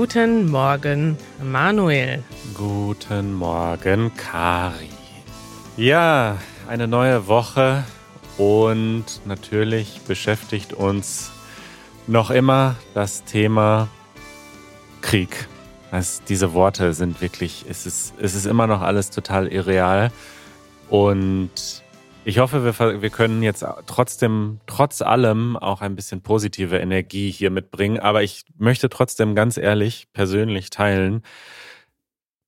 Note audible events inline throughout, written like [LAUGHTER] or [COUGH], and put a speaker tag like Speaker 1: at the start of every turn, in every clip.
Speaker 1: Guten Morgen, Manuel.
Speaker 2: Guten Morgen, Kari. Ja, eine neue Woche und natürlich beschäftigt uns noch immer das Thema Krieg. Also diese Worte sind wirklich, es ist, es ist immer noch alles total irreal. Und ich hoffe, wir, wir können jetzt trotzdem, trotz allem auch ein bisschen positive Energie hier mitbringen. Aber ich möchte trotzdem ganz ehrlich persönlich teilen,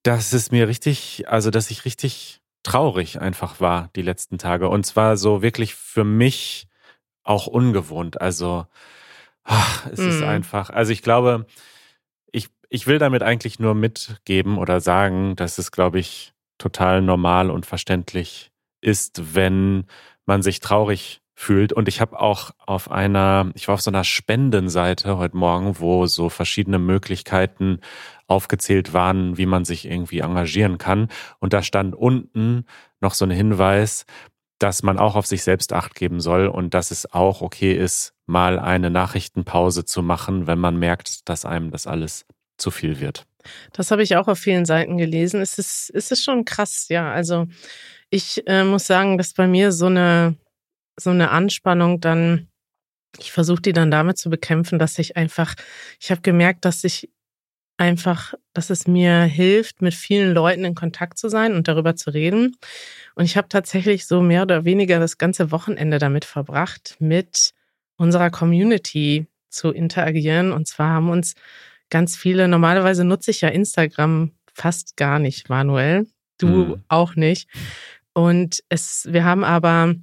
Speaker 2: dass es mir richtig, also dass ich richtig traurig einfach war die letzten Tage. Und zwar so wirklich für mich auch ungewohnt. Also ach, es mm. ist mhm. einfach, also ich glaube, ich, ich will damit eigentlich nur mitgeben oder sagen, dass es, glaube ich, total normal und verständlich ist, wenn man sich traurig fühlt. Und ich habe auch auf einer, ich war auf so einer Spendenseite heute Morgen, wo so verschiedene Möglichkeiten aufgezählt waren, wie man sich irgendwie engagieren kann. Und da stand unten noch so ein Hinweis, dass man auch auf sich selbst acht geben soll und dass es auch okay ist, mal eine Nachrichtenpause zu machen, wenn man merkt, dass einem das alles zu viel wird.
Speaker 1: Das habe ich auch auf vielen Seiten gelesen. Es ist, es ist schon krass, ja. Also ich äh, muss sagen, dass bei mir so eine, so eine Anspannung dann, ich versuche die dann damit zu bekämpfen, dass ich einfach, ich habe gemerkt, dass ich einfach, dass es mir hilft, mit vielen Leuten in Kontakt zu sein und darüber zu reden. Und ich habe tatsächlich so mehr oder weniger das ganze Wochenende damit verbracht, mit unserer Community zu interagieren. Und zwar haben uns ganz viele, normalerweise nutze ich ja Instagram fast gar nicht, Manuel. Du hm. auch nicht. Und es, wir haben aber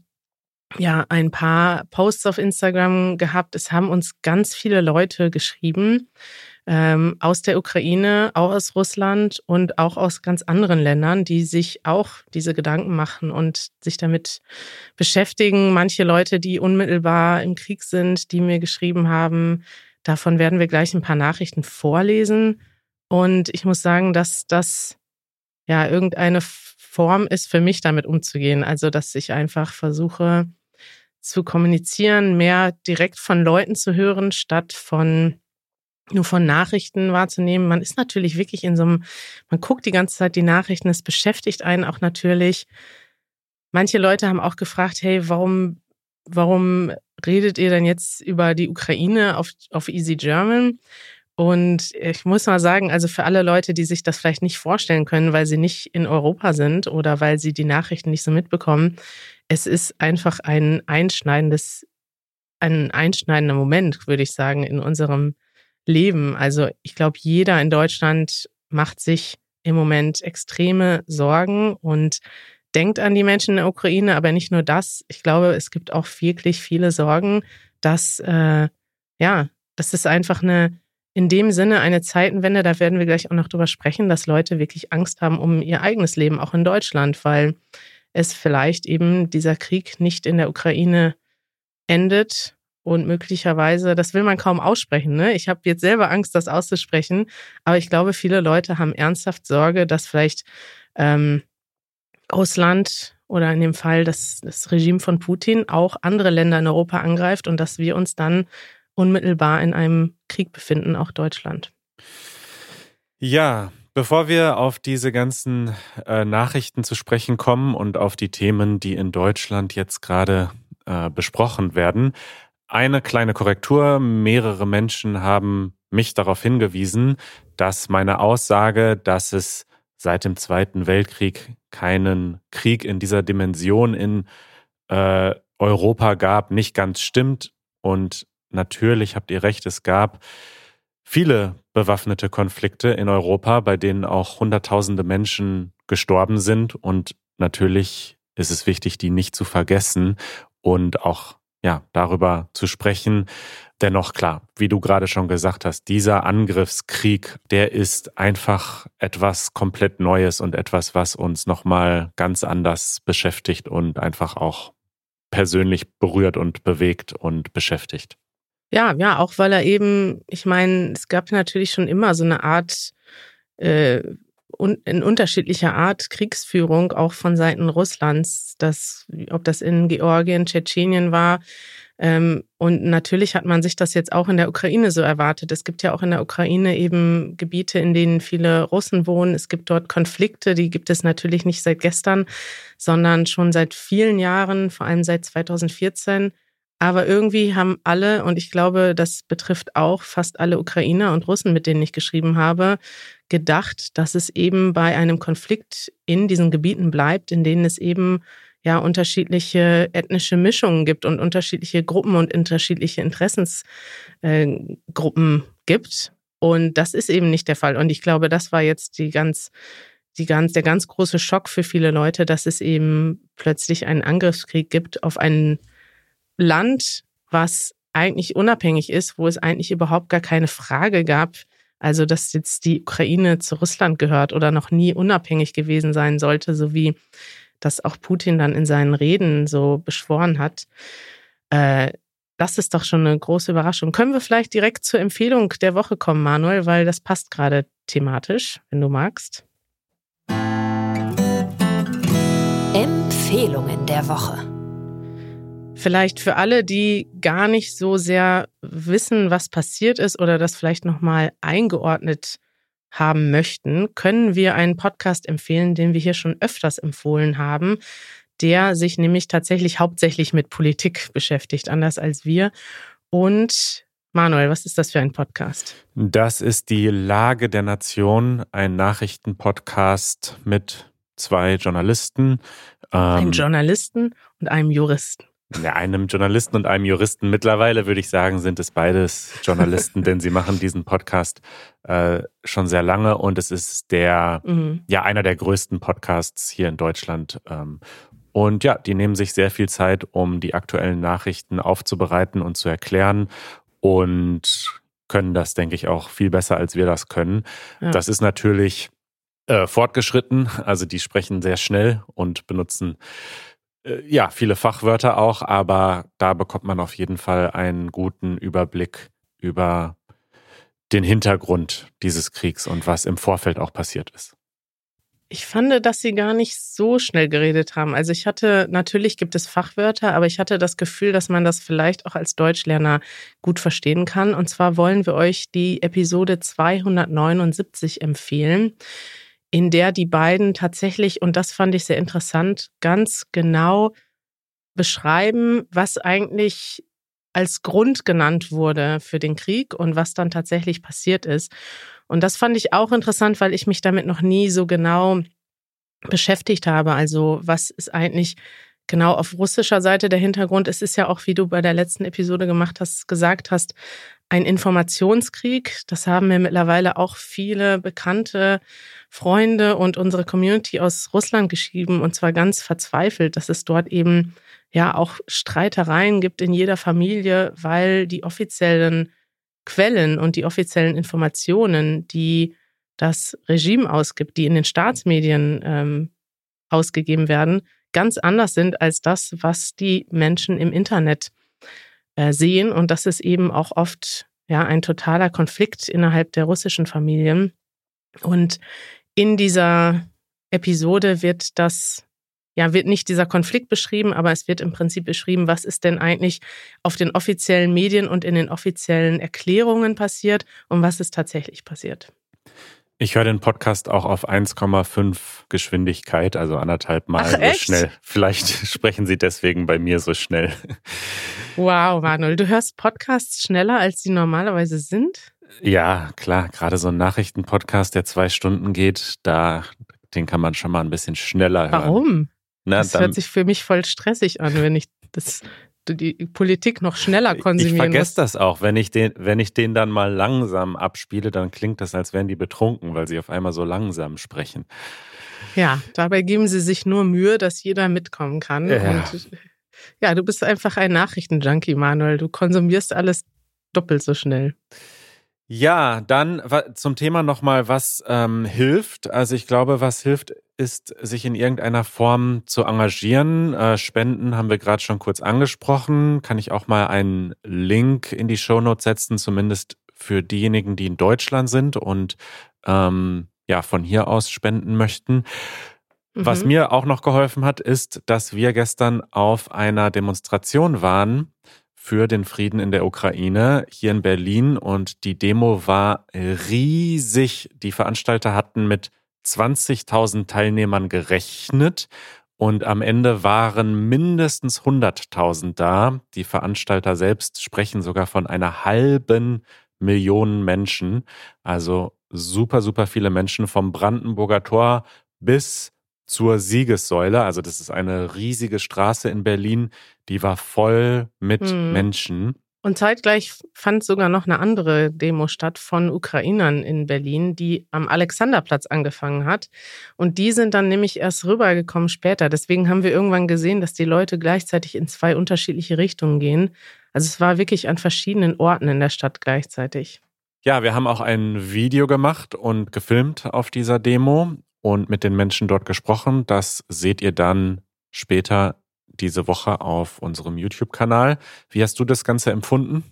Speaker 1: ja ein paar Posts auf Instagram gehabt. Es haben uns ganz viele Leute geschrieben ähm, aus der Ukraine, auch aus Russland und auch aus ganz anderen Ländern, die sich auch diese Gedanken machen und sich damit beschäftigen. Manche Leute, die unmittelbar im Krieg sind, die mir geschrieben haben. Davon werden wir gleich ein paar Nachrichten vorlesen. Und ich muss sagen, dass das ja irgendeine Form ist für mich, damit umzugehen. Also, dass ich einfach versuche zu kommunizieren, mehr direkt von Leuten zu hören, statt von nur von Nachrichten wahrzunehmen. Man ist natürlich wirklich in so einem, man guckt die ganze Zeit die Nachrichten, es beschäftigt einen auch natürlich. Manche Leute haben auch gefragt, hey, warum, warum redet ihr denn jetzt über die Ukraine auf, auf Easy German? Und ich muss mal sagen, also für alle Leute, die sich das vielleicht nicht vorstellen können, weil sie nicht in Europa sind oder weil sie die Nachrichten nicht so mitbekommen, es ist einfach ein einschneidendes, ein einschneidender Moment, würde ich sagen, in unserem Leben. Also ich glaube, jeder in Deutschland macht sich im Moment extreme Sorgen und denkt an die Menschen in der Ukraine, aber nicht nur das. Ich glaube, es gibt auch wirklich viele Sorgen, dass äh, ja, das ist einfach eine in dem Sinne eine Zeitenwende, da werden wir gleich auch noch drüber sprechen, dass Leute wirklich Angst haben um ihr eigenes Leben, auch in Deutschland, weil es vielleicht eben dieser Krieg nicht in der Ukraine endet und möglicherweise, das will man kaum aussprechen. Ne? Ich habe jetzt selber Angst, das auszusprechen, aber ich glaube, viele Leute haben ernsthaft Sorge, dass vielleicht ähm, Russland oder in dem Fall das, das Regime von Putin auch andere Länder in Europa angreift und dass wir uns dann unmittelbar in einem Krieg befinden, auch Deutschland.
Speaker 2: Ja, bevor wir auf diese ganzen äh, Nachrichten zu sprechen kommen und auf die Themen, die in Deutschland jetzt gerade äh, besprochen werden, eine kleine Korrektur. Mehrere Menschen haben mich darauf hingewiesen, dass meine Aussage, dass es seit dem Zweiten Weltkrieg keinen Krieg in dieser Dimension in äh, Europa gab, nicht ganz stimmt. Und natürlich habt ihr recht, es gab viele bewaffnete Konflikte in Europa, bei denen auch Hunderttausende Menschen gestorben sind. Und natürlich ist es wichtig, die nicht zu vergessen und auch ja, darüber zu sprechen. Dennoch klar, wie du gerade schon gesagt hast, dieser Angriffskrieg, der ist einfach etwas komplett Neues und etwas, was uns nochmal ganz anders beschäftigt und einfach auch persönlich berührt und bewegt und beschäftigt.
Speaker 1: Ja, ja, auch weil er eben, ich meine, es gab natürlich schon immer so eine Art, äh, un, in unterschiedlicher Art Kriegsführung, auch von Seiten Russlands, das, ob das in Georgien, Tschetschenien war, Ähm, und natürlich hat man sich das jetzt auch in der Ukraine so erwartet. Es gibt ja auch in der Ukraine eben Gebiete, in denen viele Russen wohnen. Es gibt dort Konflikte, die gibt es natürlich nicht seit gestern, sondern schon seit vielen Jahren, vor allem seit 2014. Aber irgendwie haben alle, und ich glaube, das betrifft auch fast alle Ukrainer und Russen, mit denen ich geschrieben habe, gedacht, dass es eben bei einem Konflikt in diesen Gebieten bleibt, in denen es eben ja unterschiedliche ethnische Mischungen gibt und unterschiedliche Gruppen und unterschiedliche Interessensgruppen äh, gibt. Und das ist eben nicht der Fall. Und ich glaube, das war jetzt die ganz, die ganz, der ganz große Schock für viele Leute, dass es eben plötzlich einen Angriffskrieg gibt auf einen Land, was eigentlich unabhängig ist, wo es eigentlich überhaupt gar keine Frage gab, also dass jetzt die Ukraine zu Russland gehört oder noch nie unabhängig gewesen sein sollte, so wie das auch Putin dann in seinen Reden so beschworen hat. Äh, das ist doch schon eine große Überraschung. Können wir vielleicht direkt zur Empfehlung der Woche kommen, Manuel, weil das passt gerade thematisch, wenn du magst.
Speaker 3: Empfehlungen der Woche.
Speaker 1: Vielleicht für alle, die gar nicht so sehr wissen, was passiert ist oder das vielleicht nochmal eingeordnet haben möchten, können wir einen Podcast empfehlen, den wir hier schon öfters empfohlen haben, der sich nämlich tatsächlich hauptsächlich mit Politik beschäftigt, anders als wir. Und Manuel, was ist das für ein Podcast?
Speaker 2: Das ist die Lage der Nation, ein Nachrichtenpodcast mit zwei Journalisten.
Speaker 1: Einem ähm, Journalisten und einem Juristen.
Speaker 2: Ja, einem Journalisten und einem Juristen. Mittlerweile würde ich sagen, sind es beides Journalisten, denn sie machen diesen Podcast äh, schon sehr lange und es ist der, mhm. ja, einer der größten Podcasts hier in Deutschland. Ähm, und ja, die nehmen sich sehr viel Zeit, um die aktuellen Nachrichten aufzubereiten und zu erklären und können das, denke ich, auch viel besser, als wir das können. Ja. Das ist natürlich äh, fortgeschritten, also die sprechen sehr schnell und benutzen ja, viele Fachwörter auch, aber da bekommt man auf jeden Fall einen guten Überblick über den Hintergrund dieses Kriegs und was im Vorfeld auch passiert ist.
Speaker 1: Ich fand, dass sie gar nicht so schnell geredet haben. Also ich hatte, natürlich gibt es Fachwörter, aber ich hatte das Gefühl, dass man das vielleicht auch als Deutschlerner gut verstehen kann. Und zwar wollen wir euch die Episode 279 empfehlen in der die beiden tatsächlich, und das fand ich sehr interessant, ganz genau beschreiben, was eigentlich als Grund genannt wurde für den Krieg und was dann tatsächlich passiert ist. Und das fand ich auch interessant, weil ich mich damit noch nie so genau beschäftigt habe. Also was ist eigentlich genau auf russischer Seite der Hintergrund? Es ist ja auch, wie du bei der letzten Episode gemacht hast, gesagt hast, ein Informationskrieg. Das haben mir mittlerweile auch viele bekannte Freunde und unsere Community aus Russland geschrieben und zwar ganz verzweifelt, dass es dort eben ja auch Streitereien gibt in jeder Familie, weil die offiziellen Quellen und die offiziellen Informationen, die das Regime ausgibt, die in den Staatsmedien ähm, ausgegeben werden, ganz anders sind als das, was die Menschen im Internet äh, sehen. Und das ist eben auch oft ja ein totaler Konflikt innerhalb der russischen Familien. Und in dieser Episode wird das ja, wird nicht dieser Konflikt beschrieben, aber es wird im Prinzip beschrieben, was ist denn eigentlich auf den offiziellen Medien und in den offiziellen Erklärungen passiert und was ist tatsächlich passiert.
Speaker 2: Ich höre den Podcast auch auf 1,5 Geschwindigkeit, also anderthalb Mal Ach, so echt? schnell. Vielleicht [LAUGHS] sprechen Sie deswegen bei mir so schnell.
Speaker 1: Wow, Manuel, du hörst Podcasts schneller, als sie normalerweise sind?
Speaker 2: Ja, klar. Gerade so ein Nachrichtenpodcast, der zwei Stunden geht, da, den kann man schon mal ein bisschen schneller
Speaker 1: hören. Warum? Na, das hört sich für mich voll stressig an, wenn ich das die Politik noch schneller konsumieren
Speaker 2: Ich vergesse das auch. Wenn ich, den, wenn ich den dann mal langsam abspiele, dann klingt das, als wären die betrunken, weil sie auf einmal so langsam sprechen.
Speaker 1: Ja, dabei geben sie sich nur Mühe, dass jeder mitkommen kann. Ja, Und, ja du bist einfach ein Nachrichtenjunkie, Manuel. Du konsumierst alles doppelt so schnell.
Speaker 2: Ja, dann zum Thema nochmal, was ähm, hilft. Also ich glaube, was hilft, ist, sich in irgendeiner Form zu engagieren. Äh, Spenden haben wir gerade schon kurz angesprochen. Kann ich auch mal einen Link in die Shownotes setzen, zumindest für diejenigen, die in Deutschland sind und ähm, ja von hier aus spenden möchten. Mhm. Was mir auch noch geholfen hat, ist, dass wir gestern auf einer Demonstration waren für den Frieden in der Ukraine hier in Berlin und die Demo war riesig. Die Veranstalter hatten mit 20.000 Teilnehmern gerechnet und am Ende waren mindestens 100.000 da. Die Veranstalter selbst sprechen sogar von einer halben Million Menschen. Also super, super viele Menschen vom Brandenburger Tor bis zur Siegessäule. Also das ist eine riesige Straße in Berlin, die war voll mit hm. Menschen.
Speaker 1: Und zeitgleich fand sogar noch eine andere Demo statt von Ukrainern in Berlin, die am Alexanderplatz angefangen hat. Und die sind dann nämlich erst rübergekommen später. Deswegen haben wir irgendwann gesehen, dass die Leute gleichzeitig in zwei unterschiedliche Richtungen gehen. Also es war wirklich an verschiedenen Orten in der Stadt gleichzeitig.
Speaker 2: Ja, wir haben auch ein Video gemacht und gefilmt auf dieser Demo und mit den Menschen dort gesprochen. Das seht ihr dann später diese Woche auf unserem YouTube-Kanal. Wie hast du das Ganze empfunden?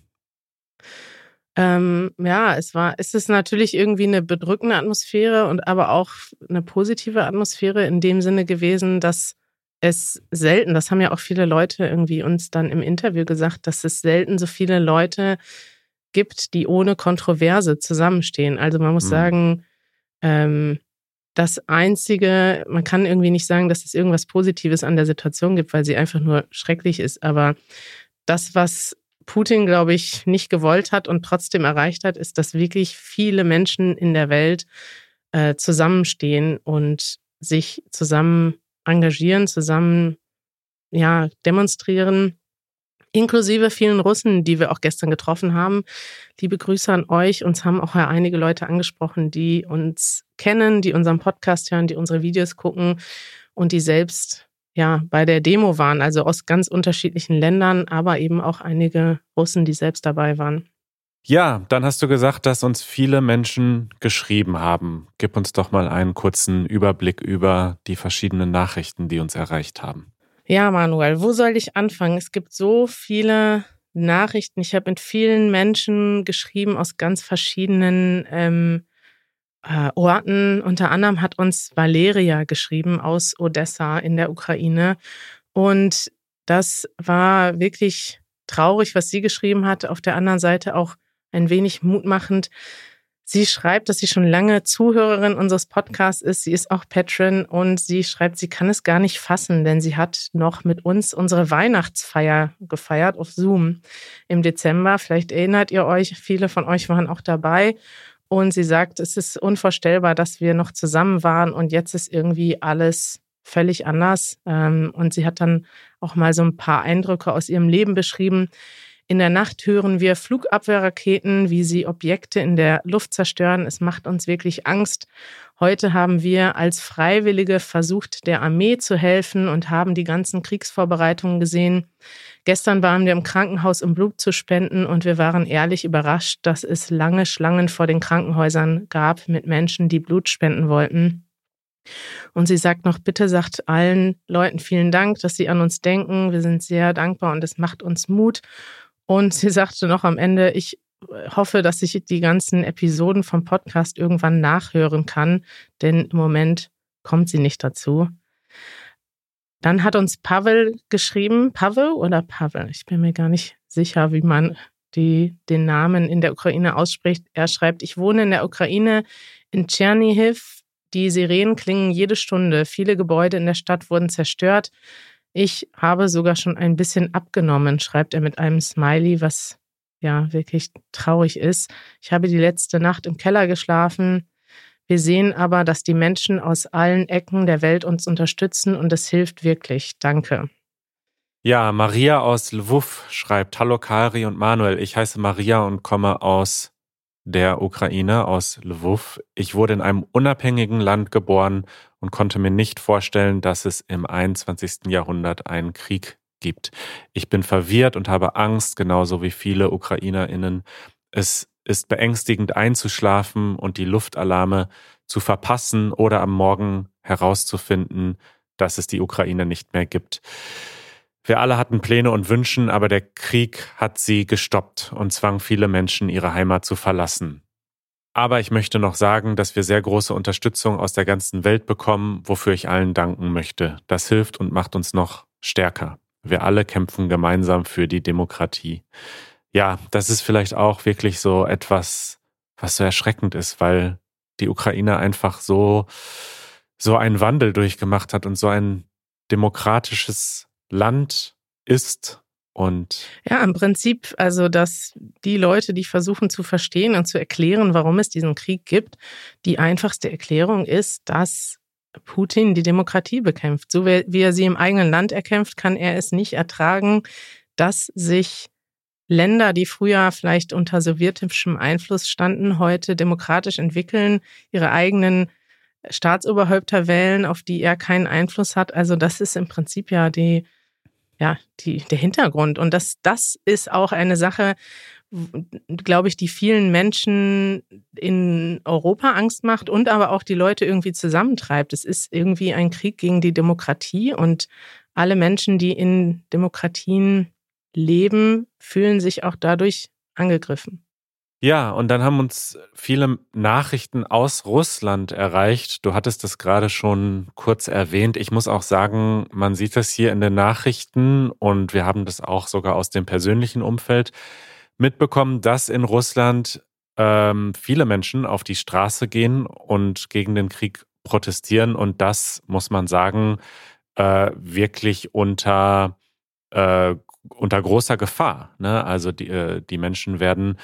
Speaker 1: Ähm, ja, es war, es ist natürlich irgendwie eine bedrückende Atmosphäre und aber auch eine positive Atmosphäre in dem Sinne gewesen, dass es selten, das haben ja auch viele Leute irgendwie uns dann im Interview gesagt, dass es selten so viele Leute gibt, die ohne Kontroverse zusammenstehen. Also man muss mhm. sagen, ähm, das Einzige, man kann irgendwie nicht sagen, dass es irgendwas Positives an der Situation gibt, weil sie einfach nur schrecklich ist. Aber das, was Putin, glaube ich, nicht gewollt hat und trotzdem erreicht hat, ist, dass wirklich viele Menschen in der Welt äh, zusammenstehen und sich zusammen engagieren, zusammen ja, demonstrieren inklusive vielen Russen, die wir auch gestern getroffen haben. Liebe Grüße an euch. Uns haben auch einige Leute angesprochen, die uns kennen, die unseren Podcast hören, die unsere Videos gucken und die selbst ja bei der Demo waren, also aus ganz unterschiedlichen Ländern, aber eben auch einige Russen, die selbst dabei waren.
Speaker 2: Ja, dann hast du gesagt, dass uns viele Menschen geschrieben haben. Gib uns doch mal einen kurzen Überblick über die verschiedenen Nachrichten, die uns erreicht haben.
Speaker 1: Ja, Manuel, wo soll ich anfangen? Es gibt so viele Nachrichten. Ich habe mit vielen Menschen geschrieben aus ganz verschiedenen ähm, äh, Orten. Unter anderem hat uns Valeria geschrieben aus Odessa in der Ukraine. Und das war wirklich traurig, was sie geschrieben hat. Auf der anderen Seite auch ein wenig mutmachend. Sie schreibt, dass sie schon lange Zuhörerin unseres Podcasts ist. Sie ist auch Patron und sie schreibt, sie kann es gar nicht fassen, denn sie hat noch mit uns unsere Weihnachtsfeier gefeiert auf Zoom im Dezember. Vielleicht erinnert ihr euch, viele von euch waren auch dabei. Und sie sagt, es ist unvorstellbar, dass wir noch zusammen waren und jetzt ist irgendwie alles völlig anders. Ähm, und sie hat dann auch mal so ein paar Eindrücke aus ihrem Leben beschrieben. In der Nacht hören wir Flugabwehrraketen, wie sie Objekte in der Luft zerstören. Es macht uns wirklich Angst. Heute haben wir als Freiwillige versucht, der Armee zu helfen und haben die ganzen Kriegsvorbereitungen gesehen. Gestern waren wir im Krankenhaus, um Blut zu spenden und wir waren ehrlich überrascht, dass es lange Schlangen vor den Krankenhäusern gab mit Menschen, die Blut spenden wollten. Und sie sagt noch, bitte sagt allen Leuten vielen Dank, dass sie an uns denken. Wir sind sehr dankbar und es macht uns Mut. Und sie sagte noch am Ende, ich hoffe, dass ich die ganzen Episoden vom Podcast irgendwann nachhören kann, denn im Moment kommt sie nicht dazu. Dann hat uns Pavel geschrieben, Pavel oder Pavel? Ich bin mir gar nicht sicher, wie man die, den Namen in der Ukraine ausspricht. Er schreibt, ich wohne in der Ukraine in Tschernihiv. Die Sirenen klingen jede Stunde. Viele Gebäude in der Stadt wurden zerstört. Ich habe sogar schon ein bisschen abgenommen, schreibt er mit einem Smiley, was ja wirklich traurig ist. Ich habe die letzte Nacht im Keller geschlafen. Wir sehen aber, dass die Menschen aus allen Ecken der Welt uns unterstützen und es hilft wirklich. Danke.
Speaker 2: Ja, Maria aus Lwów schreibt, Hallo Kari und Manuel, ich heiße Maria und komme aus der Ukraine, aus Lwów. Ich wurde in einem unabhängigen Land geboren und konnte mir nicht vorstellen, dass es im 21. Jahrhundert einen Krieg gibt. Ich bin verwirrt und habe Angst, genauso wie viele Ukrainerinnen. Es ist beängstigend einzuschlafen und die Luftalarme zu verpassen oder am Morgen herauszufinden, dass es die Ukraine nicht mehr gibt. Wir alle hatten Pläne und Wünschen, aber der Krieg hat sie gestoppt und zwang viele Menschen, ihre Heimat zu verlassen. Aber ich möchte noch sagen, dass wir sehr große Unterstützung aus der ganzen Welt bekommen, wofür ich allen danken möchte. Das hilft und macht uns noch stärker. wir alle kämpfen gemeinsam für die Demokratie. Ja, das ist vielleicht auch wirklich so etwas, was so erschreckend ist, weil die Ukraine einfach so, so einen Wandel durchgemacht hat und so ein demokratisches Land ist. Und
Speaker 1: ja, im Prinzip, also, dass die Leute, die versuchen zu verstehen und zu erklären, warum es diesen Krieg gibt, die einfachste Erklärung ist, dass Putin die Demokratie bekämpft. So wie er sie im eigenen Land erkämpft, kann er es nicht ertragen, dass sich Länder, die früher vielleicht unter sowjetischem Einfluss standen, heute demokratisch entwickeln, ihre eigenen Staatsoberhäupter wählen, auf die er keinen Einfluss hat. Also das ist im Prinzip ja die, ja, die, der Hintergrund. Und das, das ist auch eine Sache, glaube ich, die vielen Menschen in Europa Angst macht und aber auch die Leute irgendwie zusammentreibt. Es ist irgendwie ein Krieg gegen die Demokratie und alle Menschen, die in Demokratien leben, fühlen sich auch dadurch angegriffen.
Speaker 2: Ja, und dann haben uns viele Nachrichten aus Russland erreicht. Du hattest das gerade schon kurz erwähnt. Ich muss auch sagen, man sieht das hier in den Nachrichten und wir haben das auch sogar aus dem persönlichen Umfeld mitbekommen, dass in Russland ähm, viele Menschen auf die Straße gehen und gegen den Krieg protestieren. Und das, muss man sagen, äh, wirklich unter, äh, unter großer Gefahr. Ne? Also die, äh, die Menschen werden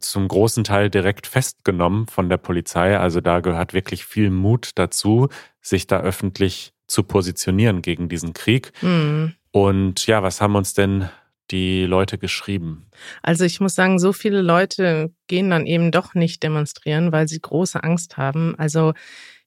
Speaker 2: zum großen Teil direkt festgenommen von der Polizei. Also da gehört wirklich viel Mut dazu, sich da öffentlich zu positionieren gegen diesen Krieg. Mhm. Und ja, was haben uns denn die Leute geschrieben?
Speaker 1: Also ich muss sagen, so viele Leute gehen dann eben doch nicht demonstrieren, weil sie große Angst haben. Also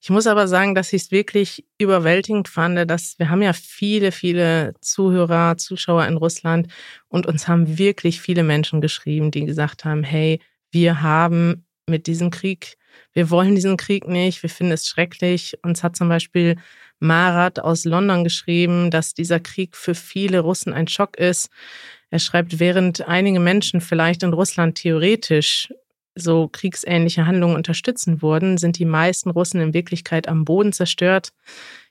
Speaker 1: ich muss aber sagen, dass ich es wirklich überwältigend fand, dass wir haben ja viele, viele Zuhörer, Zuschauer in Russland und uns haben wirklich viele Menschen geschrieben, die gesagt haben, hey, wir haben mit diesem Krieg, wir wollen diesen Krieg nicht, wir finden es schrecklich. Uns hat zum Beispiel Marat aus London geschrieben, dass dieser Krieg für viele Russen ein Schock ist. Er schreibt, während einige Menschen vielleicht in Russland theoretisch so kriegsähnliche Handlungen unterstützen würden, sind die meisten Russen in Wirklichkeit am Boden zerstört.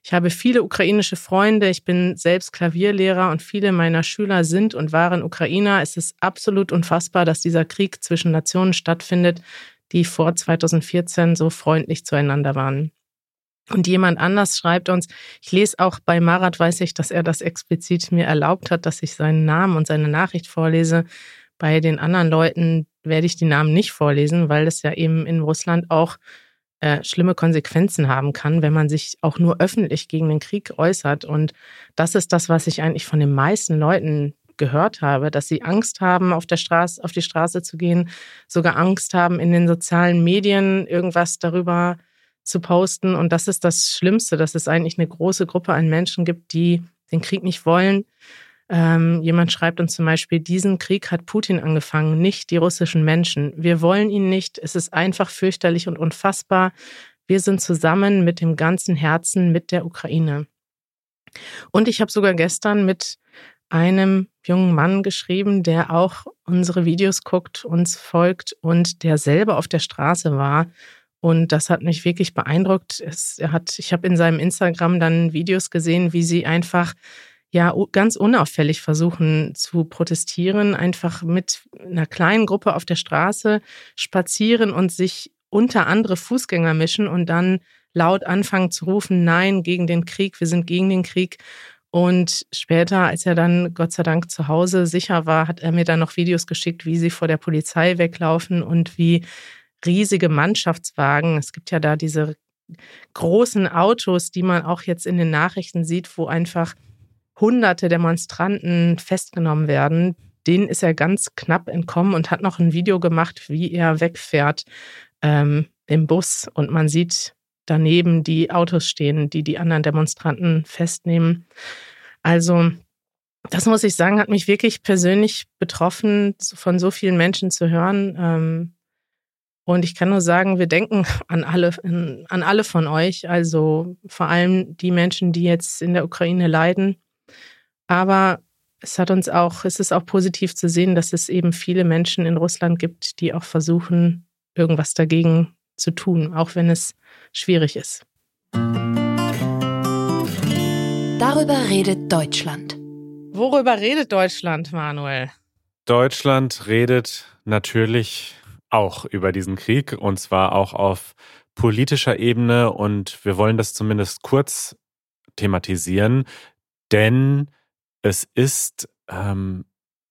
Speaker 1: Ich habe viele ukrainische Freunde. Ich bin selbst Klavierlehrer und viele meiner Schüler sind und waren Ukrainer. Es ist absolut unfassbar, dass dieser Krieg zwischen Nationen stattfindet, die vor 2014 so freundlich zueinander waren. Und jemand anders schreibt uns, ich lese auch bei Marat, weiß ich, dass er das explizit mir erlaubt hat, dass ich seinen Namen und seine Nachricht vorlese. Bei den anderen Leuten werde ich die Namen nicht vorlesen, weil das ja eben in Russland auch äh, schlimme Konsequenzen haben kann, wenn man sich auch nur öffentlich gegen den Krieg äußert. Und das ist das, was ich eigentlich von den meisten Leuten gehört habe, dass sie Angst haben, auf der Straße, auf die Straße zu gehen, sogar Angst haben, in den sozialen Medien irgendwas darüber zu posten. Und das ist das Schlimmste, dass es eigentlich eine große Gruppe an Menschen gibt, die den Krieg nicht wollen, ähm, jemand schreibt uns zum Beispiel, diesen Krieg hat Putin angefangen, nicht die russischen Menschen. Wir wollen ihn nicht. Es ist einfach fürchterlich und unfassbar. Wir sind zusammen mit dem ganzen Herzen mit der Ukraine. Und ich habe sogar gestern mit einem jungen Mann geschrieben, der auch unsere Videos guckt, uns folgt und der selber auf der Straße war. Und das hat mich wirklich beeindruckt. Es, er hat, ich habe in seinem Instagram dann Videos gesehen, wie sie einfach ja ganz unauffällig versuchen zu protestieren, einfach mit einer kleinen Gruppe auf der Straße spazieren und sich unter andere Fußgänger mischen und dann laut anfangen zu rufen, nein, gegen den Krieg, wir sind gegen den Krieg. Und später, als er dann Gott sei Dank zu Hause sicher war, hat er mir dann noch Videos geschickt, wie sie vor der Polizei weglaufen und wie riesige Mannschaftswagen, es gibt ja da diese großen Autos, die man auch jetzt in den Nachrichten sieht, wo einfach hunderte Demonstranten festgenommen werden. Denen ist er ganz knapp entkommen und hat noch ein Video gemacht, wie er wegfährt ähm, im Bus. Und man sieht daneben die Autos stehen, die die anderen Demonstranten festnehmen. Also das muss ich sagen, hat mich wirklich persönlich betroffen, von so vielen Menschen zu hören. Ähm, und ich kann nur sagen, wir denken an alle, an alle von euch, also vor allem die Menschen, die jetzt in der Ukraine leiden. Aber es hat uns auch, es ist auch positiv zu sehen, dass es eben viele Menschen in Russland gibt, die auch versuchen, irgendwas dagegen zu tun, auch wenn es schwierig ist.
Speaker 3: Darüber redet Deutschland.
Speaker 1: Worüber redet Deutschland, Manuel?
Speaker 2: Deutschland redet natürlich auch über diesen Krieg und zwar auch auf politischer Ebene und wir wollen das zumindest kurz thematisieren, denn es ist ähm,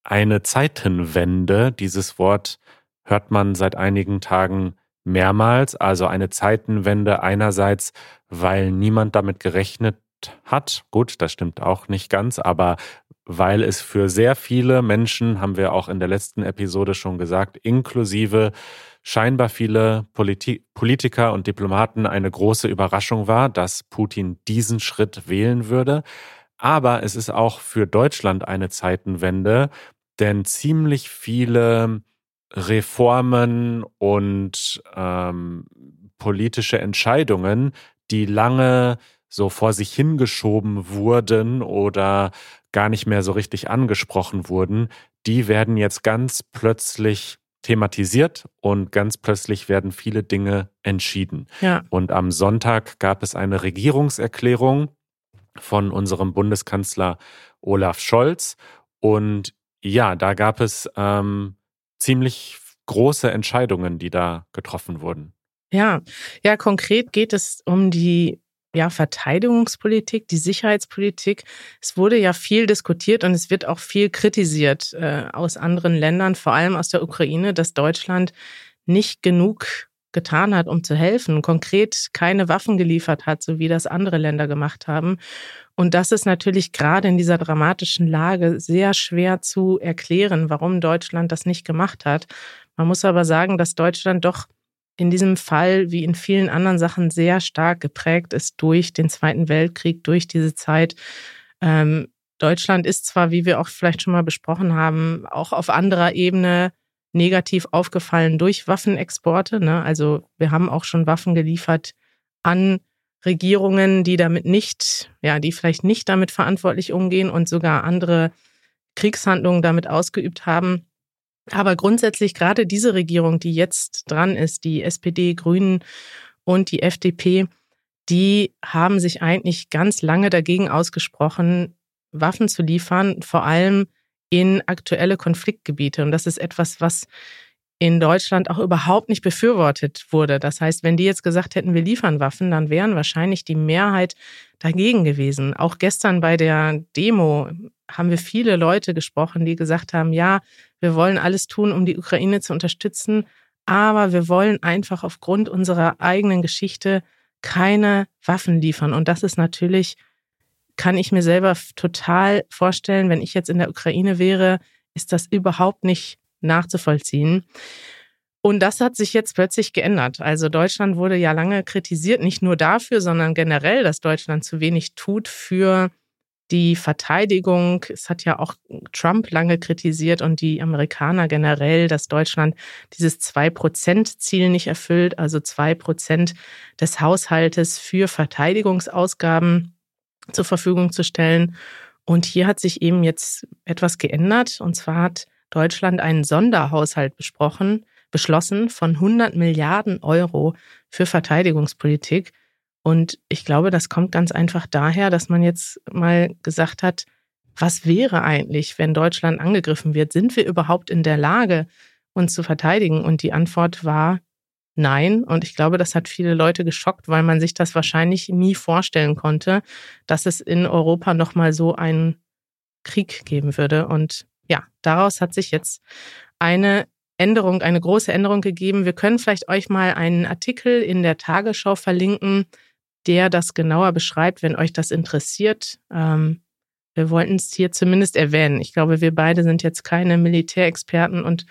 Speaker 2: eine Zeitenwende. Dieses Wort hört man seit einigen Tagen mehrmals. Also eine Zeitenwende einerseits, weil niemand damit gerechnet hat. Gut, das stimmt auch nicht ganz, aber weil es für sehr viele Menschen, haben wir auch in der letzten Episode schon gesagt, inklusive scheinbar viele Politi Politiker und Diplomaten eine große Überraschung war, dass Putin diesen Schritt wählen würde. Aber es ist auch für Deutschland eine Zeitenwende, denn ziemlich viele Reformen und ähm, politische Entscheidungen, die lange so vor sich hingeschoben wurden oder gar nicht mehr so richtig angesprochen wurden, die werden jetzt ganz plötzlich thematisiert und ganz plötzlich werden viele Dinge entschieden. Ja. Und am Sonntag gab es eine Regierungserklärung von unserem Bundeskanzler Olaf Scholz. Und ja, da gab es ähm, ziemlich große Entscheidungen, die da getroffen wurden.
Speaker 1: Ja, ja, konkret geht es um die ja, Verteidigungspolitik, die Sicherheitspolitik. Es wurde ja viel diskutiert und es wird auch viel kritisiert äh, aus anderen Ländern, vor allem aus der Ukraine, dass Deutschland nicht genug getan hat, um zu helfen, konkret keine Waffen geliefert hat, so wie das andere Länder gemacht haben. Und das ist natürlich gerade in dieser dramatischen Lage sehr schwer zu erklären, warum Deutschland das nicht gemacht hat. Man muss aber sagen, dass Deutschland doch in diesem Fall wie in vielen anderen Sachen sehr stark geprägt ist durch den Zweiten Weltkrieg, durch diese Zeit. Ähm, Deutschland ist zwar, wie wir auch vielleicht schon mal besprochen haben, auch auf anderer Ebene negativ aufgefallen durch Waffenexporte. Ne? Also wir haben auch schon Waffen geliefert an Regierungen, die damit nicht, ja, die vielleicht nicht damit verantwortlich umgehen und sogar andere Kriegshandlungen damit ausgeübt haben. Aber grundsätzlich gerade diese Regierung, die jetzt dran ist, die SPD, Grünen und die FDP, die haben sich eigentlich ganz lange dagegen ausgesprochen, Waffen zu liefern, vor allem in aktuelle Konfliktgebiete. Und das ist etwas, was in Deutschland auch überhaupt nicht befürwortet wurde. Das heißt, wenn die jetzt gesagt hätten, wir liefern Waffen, dann wären wahrscheinlich die Mehrheit dagegen gewesen. Auch gestern bei der Demo haben wir viele Leute gesprochen, die gesagt haben, ja, wir wollen alles tun, um die Ukraine zu unterstützen, aber wir wollen einfach aufgrund unserer eigenen Geschichte keine Waffen liefern. Und das ist natürlich, kann ich mir selber total vorstellen, wenn ich jetzt in der Ukraine wäre, ist das überhaupt nicht nachzuvollziehen. Und das hat sich jetzt plötzlich geändert. Also Deutschland wurde ja lange kritisiert, nicht nur dafür, sondern generell, dass Deutschland zu wenig tut für die Verteidigung. Es hat ja auch Trump lange kritisiert und die Amerikaner generell, dass Deutschland dieses Zwei-Prozent-Ziel nicht erfüllt, also zwei Prozent des Haushaltes für Verteidigungsausgaben zur Verfügung zu stellen. Und hier hat sich eben jetzt etwas geändert. Und zwar hat Deutschland einen Sonderhaushalt besprochen, beschlossen von 100 Milliarden Euro für Verteidigungspolitik. Und ich glaube, das kommt ganz einfach daher, dass man jetzt mal gesagt hat, was wäre eigentlich, wenn Deutschland angegriffen wird? Sind wir überhaupt in der Lage, uns zu verteidigen? Und die Antwort war nein. Und ich glaube, das hat viele Leute geschockt, weil man sich das wahrscheinlich nie vorstellen konnte, dass es in Europa nochmal so einen Krieg geben würde. Und ja, daraus hat sich jetzt eine Änderung, eine große Änderung gegeben. Wir können vielleicht euch mal einen Artikel in der Tagesschau verlinken, der das genauer beschreibt, wenn euch das interessiert. Ähm, wir wollten es hier zumindest erwähnen. Ich glaube, wir beide sind jetzt keine Militärexperten und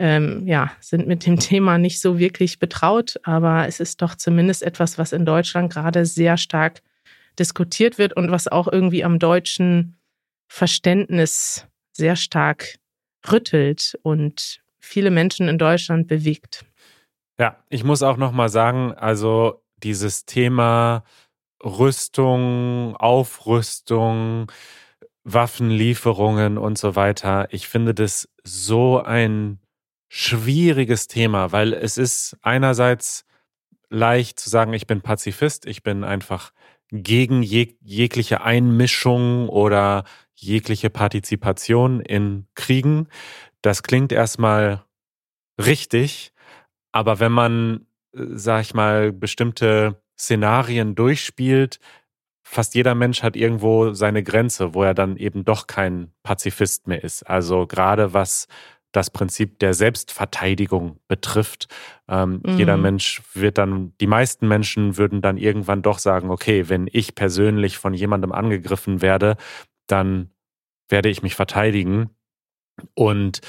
Speaker 1: ähm, ja, sind mit dem [LAUGHS] Thema nicht so wirklich betraut, aber es ist doch zumindest etwas, was in Deutschland gerade sehr stark diskutiert wird und was auch irgendwie am deutschen Verständnis sehr stark rüttelt und viele Menschen in Deutschland bewegt.
Speaker 2: Ja, ich muss auch noch mal sagen, also dieses Thema Rüstung, Aufrüstung, Waffenlieferungen und so weiter, ich finde das so ein schwieriges Thema, weil es ist einerseits leicht zu sagen, ich bin Pazifist, ich bin einfach gegen jeg jegliche Einmischung oder jegliche Partizipation in Kriegen. Das klingt erstmal richtig, aber wenn man, sag ich mal, bestimmte Szenarien durchspielt, fast jeder Mensch hat irgendwo seine Grenze, wo er dann eben doch kein Pazifist mehr ist. Also gerade was das Prinzip der Selbstverteidigung betrifft. Ähm, mhm. Jeder Mensch wird dann, die meisten Menschen würden dann irgendwann doch sagen, okay, wenn ich persönlich von jemandem angegriffen werde, dann werde ich mich verteidigen. Und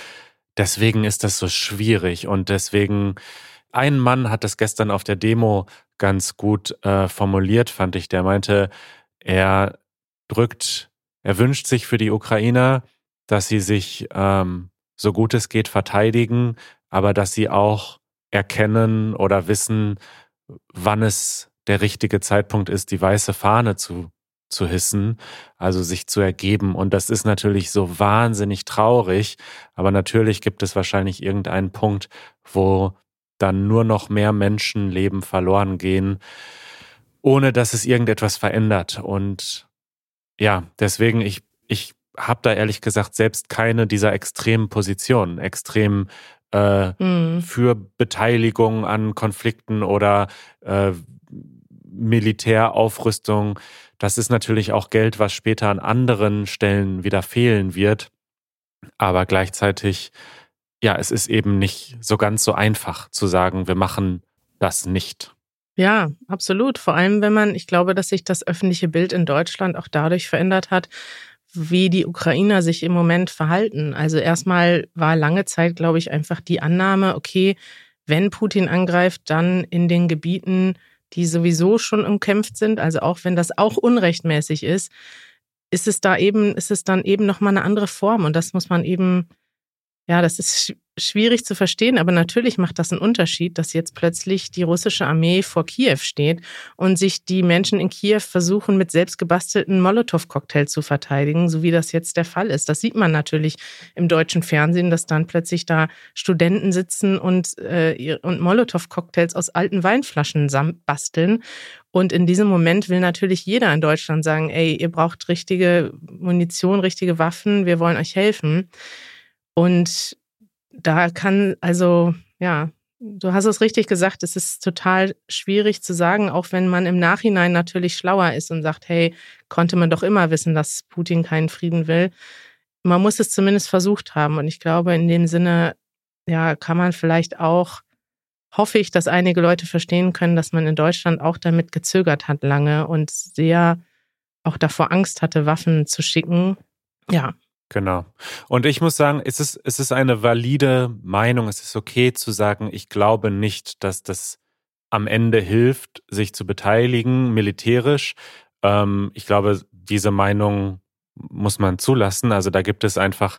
Speaker 2: deswegen ist das so schwierig. Und deswegen, ein Mann hat das gestern auf der Demo ganz gut äh, formuliert, fand ich. Der meinte, er drückt, er wünscht sich für die Ukrainer, dass sie sich ähm, so gut es geht verteidigen, aber dass sie auch erkennen oder wissen, wann es der richtige Zeitpunkt ist, die weiße Fahne zu, zu hissen, also sich zu ergeben. Und das ist natürlich so wahnsinnig traurig, aber natürlich gibt es wahrscheinlich irgendeinen Punkt, wo dann nur noch mehr Menschenleben verloren gehen, ohne dass es irgendetwas verändert. Und ja, deswegen, ich, ich habe da ehrlich gesagt selbst keine dieser extremen Positionen, extrem äh, mhm. für Beteiligung an Konflikten oder äh, Militäraufrüstung. Das ist natürlich auch Geld, was später an anderen Stellen wieder fehlen wird. Aber gleichzeitig, ja, es ist eben nicht so ganz so einfach zu sagen, wir machen das nicht.
Speaker 1: Ja, absolut. Vor allem, wenn man, ich glaube, dass sich das öffentliche Bild in Deutschland auch dadurch verändert hat, wie die Ukrainer sich im Moment verhalten. Also erstmal war lange Zeit, glaube ich, einfach die Annahme, okay, wenn Putin angreift, dann in den Gebieten, die sowieso schon umkämpft sind, also auch wenn das auch unrechtmäßig ist, ist es da eben, ist es dann eben nochmal eine andere Form und das muss man eben, ja, das ist schwierig zu verstehen, aber natürlich macht das einen Unterschied, dass jetzt plötzlich die russische Armee vor Kiew steht und sich die Menschen in Kiew versuchen, mit selbstgebastelten Molotow-Cocktails zu verteidigen, so wie das jetzt der Fall ist. Das sieht man natürlich im deutschen Fernsehen, dass dann plötzlich da Studenten sitzen und, äh, und Molotow-Cocktails aus alten Weinflaschen basteln. Und in diesem Moment will natürlich jeder in Deutschland sagen, ey, ihr braucht richtige Munition, richtige Waffen, wir wollen euch helfen. Und da kann, also ja, du hast es richtig gesagt, es ist total schwierig zu sagen, auch wenn man im Nachhinein natürlich schlauer ist und sagt, hey, konnte man doch immer wissen, dass Putin keinen Frieden will. Man muss es zumindest versucht haben. Und ich glaube, in dem Sinne, ja, kann man vielleicht auch, hoffe ich, dass einige Leute verstehen können, dass man in Deutschland auch damit gezögert hat lange und sehr auch davor Angst hatte, Waffen zu schicken. Ja,
Speaker 2: Genau. Und ich muss sagen, es ist, es ist eine valide Meinung. Es ist okay zu sagen, ich glaube nicht, dass das am Ende hilft, sich zu beteiligen, militärisch. Ähm, ich glaube, diese Meinung muss man zulassen. Also da gibt es einfach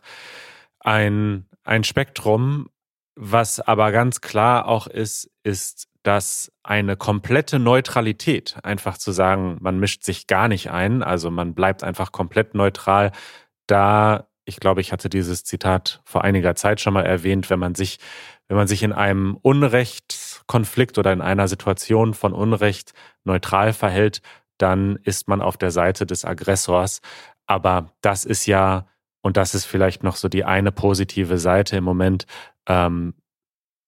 Speaker 2: ein, ein Spektrum. Was aber ganz klar auch ist, ist, dass eine komplette Neutralität, einfach zu sagen, man mischt sich gar nicht ein, also man bleibt einfach komplett neutral, da, ich glaube, ich hatte dieses Zitat vor einiger Zeit schon mal erwähnt, wenn man sich, wenn man sich in einem Unrechtskonflikt oder in einer Situation von Unrecht neutral verhält, dann ist man auf der Seite des Aggressors. Aber das ist ja, und das ist vielleicht noch so die eine positive Seite im Moment, ähm,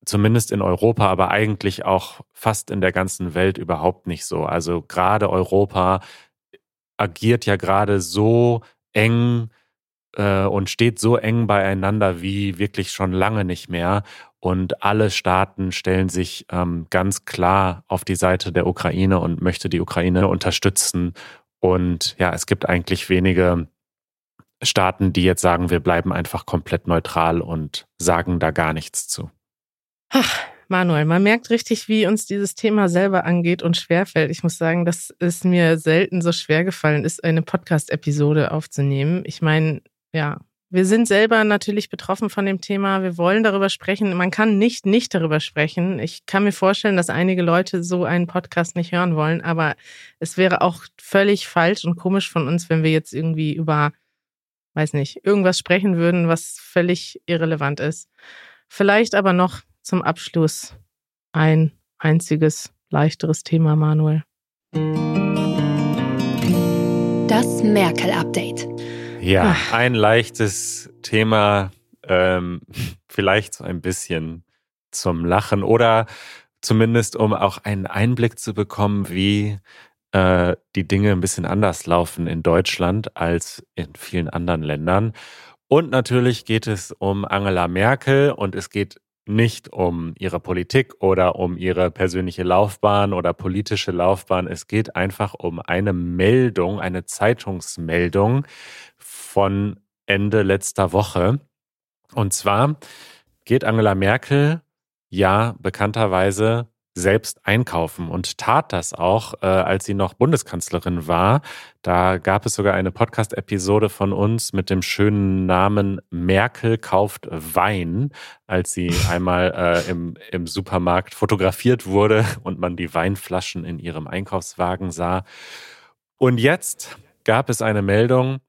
Speaker 2: zumindest in Europa, aber eigentlich auch fast in der ganzen Welt überhaupt nicht so. Also gerade Europa agiert ja gerade so eng äh, und steht so eng beieinander wie wirklich schon lange nicht mehr. Und alle Staaten stellen sich ähm, ganz klar auf die Seite der Ukraine und möchte die Ukraine unterstützen. Und ja, es gibt eigentlich wenige Staaten, die jetzt sagen, wir bleiben einfach komplett neutral und sagen da gar nichts zu.
Speaker 1: Ach, Manuel, man merkt richtig, wie uns dieses Thema selber angeht und schwerfällt. Ich muss sagen, dass es mir selten so schwer gefallen ist, eine Podcast-Episode aufzunehmen. Ich meine, ja, wir sind selber natürlich betroffen von dem Thema. Wir wollen darüber sprechen. Man kann nicht nicht darüber sprechen. Ich kann mir vorstellen, dass einige Leute so einen Podcast nicht hören wollen, aber es wäre auch völlig falsch und komisch von uns, wenn wir jetzt irgendwie über, weiß nicht, irgendwas sprechen würden, was völlig irrelevant ist. Vielleicht aber noch zum Abschluss ein einziges leichteres Thema, Manuel.
Speaker 3: Das Merkel-Update.
Speaker 2: Ja, ein leichtes Thema, ähm, [LAUGHS] vielleicht so ein bisschen zum Lachen oder zumindest um auch einen Einblick zu bekommen, wie äh, die Dinge ein bisschen anders laufen in Deutschland als in vielen anderen Ländern. Und natürlich geht es um Angela Merkel und es geht nicht um ihre Politik oder um ihre persönliche Laufbahn oder politische Laufbahn. Es geht einfach um eine Meldung, eine Zeitungsmeldung von Ende letzter Woche. Und zwar geht Angela Merkel ja bekannterweise selbst einkaufen und tat das auch, äh, als sie noch Bundeskanzlerin war. Da gab es sogar eine Podcast-Episode von uns mit dem schönen Namen Merkel kauft Wein, als sie [LAUGHS] einmal äh, im, im Supermarkt fotografiert wurde und man die Weinflaschen in ihrem Einkaufswagen sah. Und jetzt gab es eine Meldung,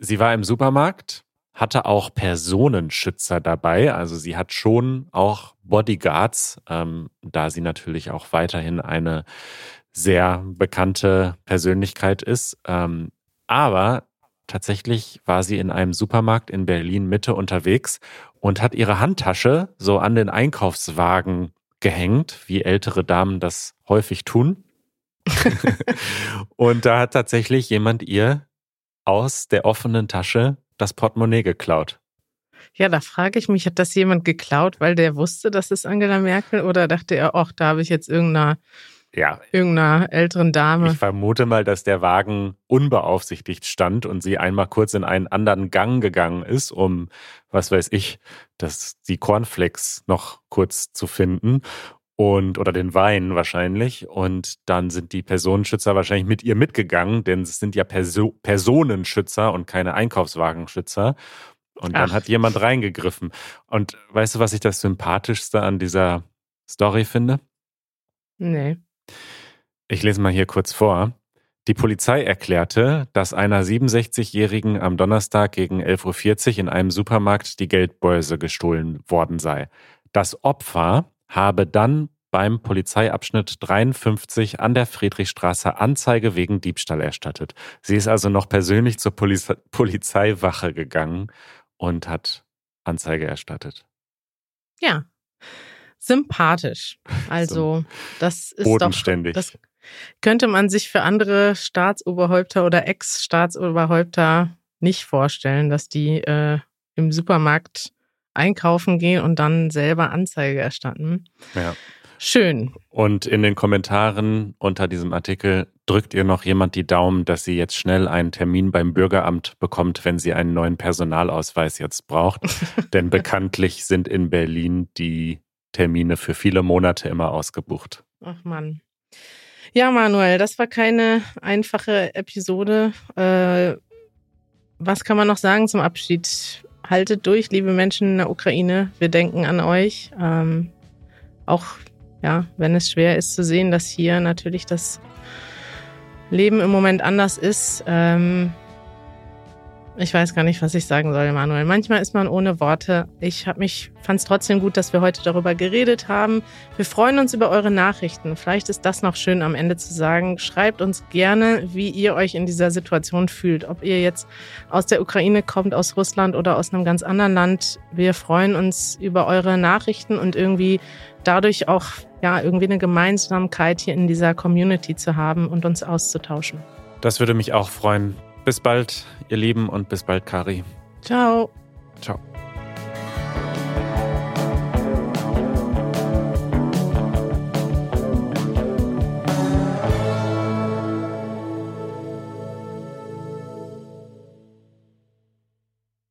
Speaker 2: sie war im Supermarkt hatte auch Personenschützer dabei. Also sie hat schon auch Bodyguards, ähm, da sie natürlich auch weiterhin eine sehr bekannte Persönlichkeit ist. Ähm, aber tatsächlich war sie in einem Supermarkt in Berlin Mitte unterwegs und hat ihre Handtasche so an den Einkaufswagen gehängt, wie ältere Damen das häufig tun. [LAUGHS] und da hat tatsächlich jemand ihr aus der offenen Tasche das Portemonnaie geklaut.
Speaker 1: Ja, da frage ich mich, hat das jemand geklaut, weil der wusste, dass es Angela Merkel oder dachte er, ach, da habe ich jetzt irgendeiner, ja, irgendeiner älteren Dame.
Speaker 2: Ich vermute mal, dass der Wagen unbeaufsichtigt stand und sie einmal kurz in einen anderen Gang gegangen ist, um, was weiß ich, dass die Cornflakes noch kurz zu finden und oder den Wein wahrscheinlich. Und dann sind die Personenschützer wahrscheinlich mit ihr mitgegangen, denn es sind ja Perso Personenschützer und keine Einkaufswagenschützer. Und dann Ach. hat jemand reingegriffen. Und weißt du, was ich das Sympathischste an dieser Story finde?
Speaker 1: Nee.
Speaker 2: Ich lese mal hier kurz vor. Die Polizei erklärte, dass einer 67-Jährigen am Donnerstag gegen 11.40 Uhr in einem Supermarkt die Geldbörse gestohlen worden sei. Das Opfer habe dann beim Polizeiabschnitt 53 an der Friedrichstraße Anzeige wegen Diebstahl erstattet. Sie ist also noch persönlich zur Poliz Polizeiwache gegangen und hat Anzeige erstattet.
Speaker 1: Ja, sympathisch. [LAUGHS] Also, das ist
Speaker 2: bodenständig.
Speaker 1: Doch, das könnte man sich für andere Staatsoberhäupter oder Ex-Staatsoberhäupter nicht vorstellen, dass die äh, im Supermarkt einkaufen gehen und dann selber Anzeige erstatten.
Speaker 2: Ja.
Speaker 1: Schön.
Speaker 2: Und in den Kommentaren unter diesem Artikel drückt ihr noch jemand die Daumen, dass sie jetzt schnell einen Termin beim Bürgeramt bekommt, wenn sie einen neuen Personalausweis jetzt braucht. [LAUGHS] Denn bekanntlich sind in Berlin die Termine für viele Monate immer ausgebucht.
Speaker 1: Ach Mann. Ja, Manuel, das war keine einfache Episode. Äh, was kann man noch sagen zum Abschied? Haltet durch, liebe Menschen in der Ukraine. Wir denken an euch. Ähm, auch ja, wenn es schwer ist zu sehen, dass hier natürlich das Leben im Moment anders ist. Ähm, ich weiß gar nicht, was ich sagen soll, Emanuel. Manchmal ist man ohne Worte. Ich habe mich, fand es trotzdem gut, dass wir heute darüber geredet haben. Wir freuen uns über eure Nachrichten. Vielleicht ist das noch schön am Ende zu sagen. Schreibt uns gerne, wie ihr euch in dieser Situation fühlt. Ob ihr jetzt aus der Ukraine kommt, aus Russland oder aus einem ganz anderen Land. Wir freuen uns über eure Nachrichten und irgendwie dadurch auch ja irgendwie eine Gemeinsamkeit hier in dieser Community zu haben und uns auszutauschen.
Speaker 2: Das würde mich auch freuen. Bis bald, ihr Lieben, und bis bald, Kari.
Speaker 1: Ciao.
Speaker 2: Ciao.